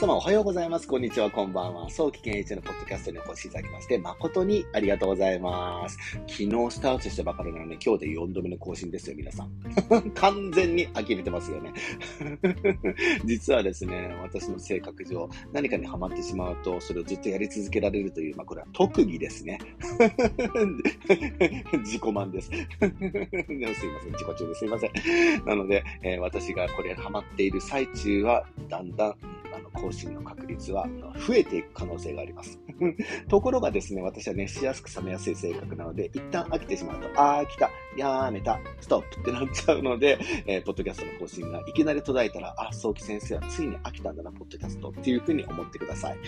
様おはようございます。こんにちは、こんばんは。早期健一のポッドキャストにお越しいただきまして、誠にありがとうございます。昨日スタートしたばかりなので、今日で4度目の更新ですよ、皆さん。完全に呆れてますよね。実はですね、私の性格上、何かにハマってしまうと、それをずっとやり続けられるという、まあ、これは特技ですね。自己満です。すいません、自己中ですいません。なので、えー、私がこれハマっている最中は、だんだん、の更新の確率は増えていく可能性があります。ところがですね、私は熱しやすく冷めやすい性格なので、一旦飽きてしまうと、あー来た、やーめた、ストップってなっちゃうので、えー、ポッドキャストの更新がいきなり途絶えたら、あ、早期先生はついに飽きたんだな、ポッドキャストっていうふうに思ってください。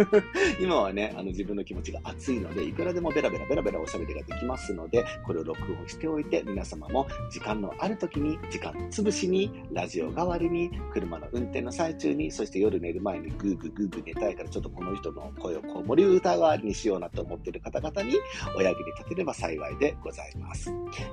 今はね、あの自分の気持ちが熱いので、いくらでもベラベラベラベラおしゃべりができますので、これを録音しておいて、皆様も時間のある時に、時間潰しに、ラジオ代わりに、車の運転の最中に、そして夜寝る前にグーグーグーグー寝たいから、ちょっとこの人の声をこう森歌代わりにしようなと思っている方々にお役に立てれば幸いでございます。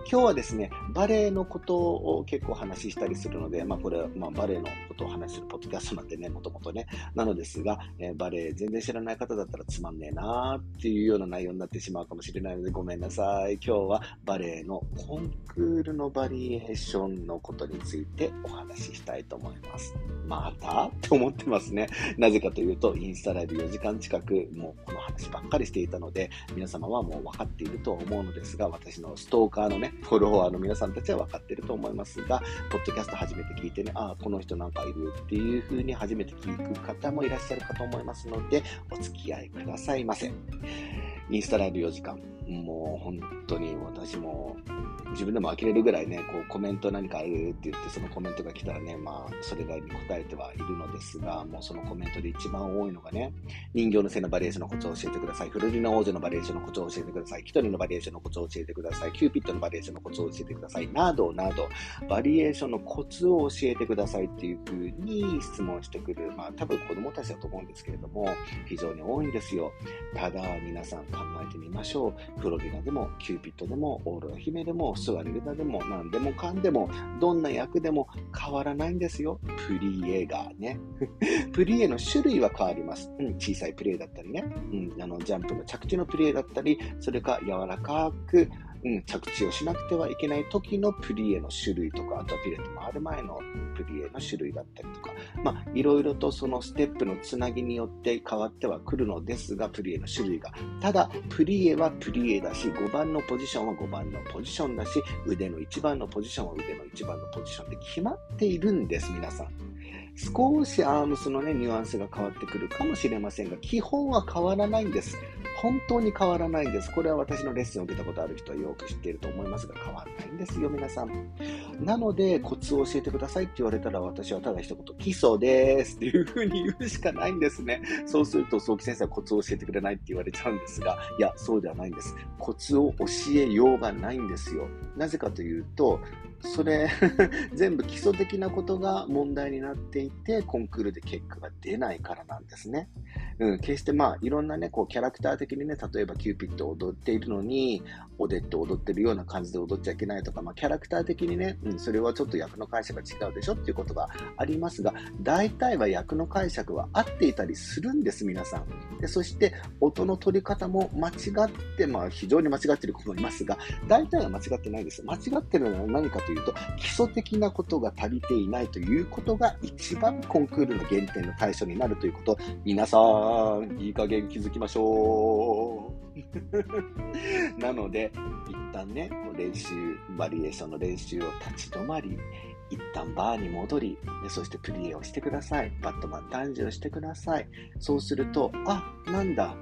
今日はですね、バレエのことを結構お話ししたりするので、まあこれは、まあ、バレエのことをお話しするポッドキャストなんでね、もともとね、なのですが、えー、バレエ全然知らない方だったらつまんねえなーっていうような内容になってしまうかもしれないのでごめんなさい。今日はバレエのコンクールのバリエーションのことについてお話ししたいと思います。またって思ってますね。なぜかというと、インスタライブ4時間近く、もうこの話ばっかりしていたので、皆様はもう分かっていると思うのですが、私のストーカーのね、フォロワーの皆さんたちは分かってると思いますが、ポッドキャスト初めて聞いてね、ああ、この人なんかいるっていう風に初めて聞く方もいらっしゃるかと思いますので、お付き合いくださいませ。インスタライブ4時間。もう本当に私も自分でも呆れるぐらいね、こうコメント何かあるって言って、そのコメントが来たらね、まあ、それなりに答えてはいるのですが、もうそのコメントで一番多いのがね、人形の精のバリエーションのコツを教えてください。フロリナ王女のバリエーションのコツを教えてください。キトリのバリエーションのコツを教えてください。キューピットのバリエーションのコツを教えてください。などなど、バリエーションのコツを教えてくださいっていう風に質問してくる、まあ多分子供たちだと思うんですけれども、非常に多いんですよ。ただ、皆さん考えてみましょう。フロリナでも、キューピットでも、オーロラ姫でも、スワニルダでも、何でもかんでも、どんな役でも変わらないんですよ。プリエがね。プリエの種類は変わります。うん、小さいプリエだったりね。うん、あの、ジャンプの着地のプリエだったり、それか柔らかく、うん、着地をしなくてはいけない時のプリエの種類とか、あとはピレット回る前のプリエの種類だったりとか、まあ、いろいろとそのステップのつなぎによって変わってはくるのですが、プリエの種類が。ただ、プリエはプリエだし、5番のポジションは5番のポジションだし、腕の1番のポジションは腕の1番のポジションで決まっているんです、皆さん。少しアームスのね、ニュアンスが変わってくるかもしれませんが、基本は変わらないんです。本当に変わらないんです。これは私のレッスンを受けたことある人はよく知っていると思いますが、変わらないんですよ、皆さん。なので、コツを教えてくださいって言われたら、私はただ一言、基礎ですっていうふうに言うしかないんですね。そうすると、早期先生はコツを教えてくれないって言われちゃうんですが、いや、そうではないんです。コツを教えようがないんですよ。なぜかというと、それ 全部基礎的なことが問題になっていて、コンクールで結果が出ないからなんですね。うん、決してまあ、いろんなね、こう、キャラクター的にね、例えばキューピッドを踊っているのに、オデット踊ってるような感じで踊っちゃいけないとか、まあ、キャラクター的にね、うん、それはちょっと役の解釈が違うでしょっていうことがありますが、大体は役の解釈は合っていたりするんです、皆さん。でそして、音の取り方も間違って、まあ、非常に間違ってる子もいますが、大体は間違ってないです。間違ってるのは何かというと、基礎的なことが足りていないということが一番コンクールの減点の対象になるということ、皆さん、いい加減気づきましょう。なので、一旦ね、練習、バリエーションの練習を立ち止まり、一旦バーに戻り、そしてプリエをしてください。バットマン誕生してください。そうすると、あ、なんだ、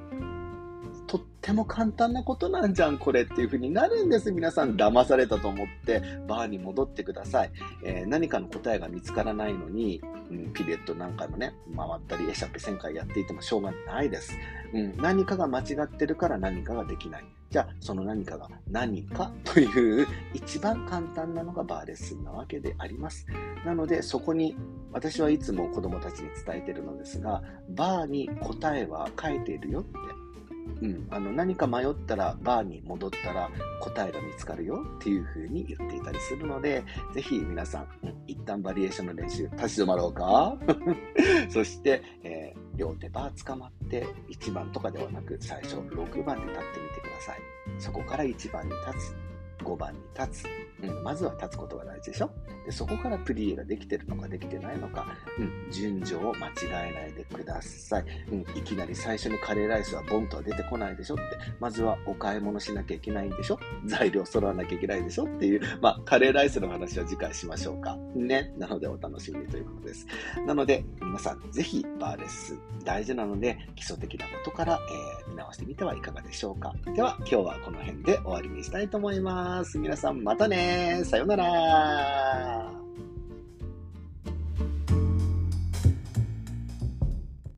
とっても簡単なことなんじゃん、これっていう風になるんです。皆さん騙されたと思ってバーに戻ってください。えー、何かの答えが見つからないのに、うん、ピレットなんかのね、回ったりエシャペ1000回やっていてもしょうがないです。うん、何かが間違ってるから何かができない。じゃあ、その何かが何かという一番簡単なのがバーレッスンなわけであります。なので、そこに私はいつも子供たちに伝えてるのですが、バーに答えは書いているよってうん、あの何か迷ったらバーに戻ったら答えが見つかるよっていう風に言っていたりするので、ぜひ皆さん、うん、一旦バリエーションの練習立ち止まろうか？そして、え両手バー捕まって1番とかではなく最初6番で立ってみてください。そこから1番に立つ。5番に立つ。うん、まずは立つことが大事でしょ？でそこからプリエができてるのかできてないのか、うん、順序を間違えないでください、うん。いきなり最初にカレーライスはボンとは出てこないでしょ？って、まずはお買い物しなきゃいけないんでしょ？材料揃わなきゃいけないでしょ？っていう、まあ、カレーライスの話は次回しましょうか。ね。なのでお楽しみにということです。なので、皆さんぜひバーレッスン大事なので、基礎的なことから、えー、見直してみてはいかがでしょうか？では、今日はこの辺で終わりにしたいと思います。皆さんまたねさようなら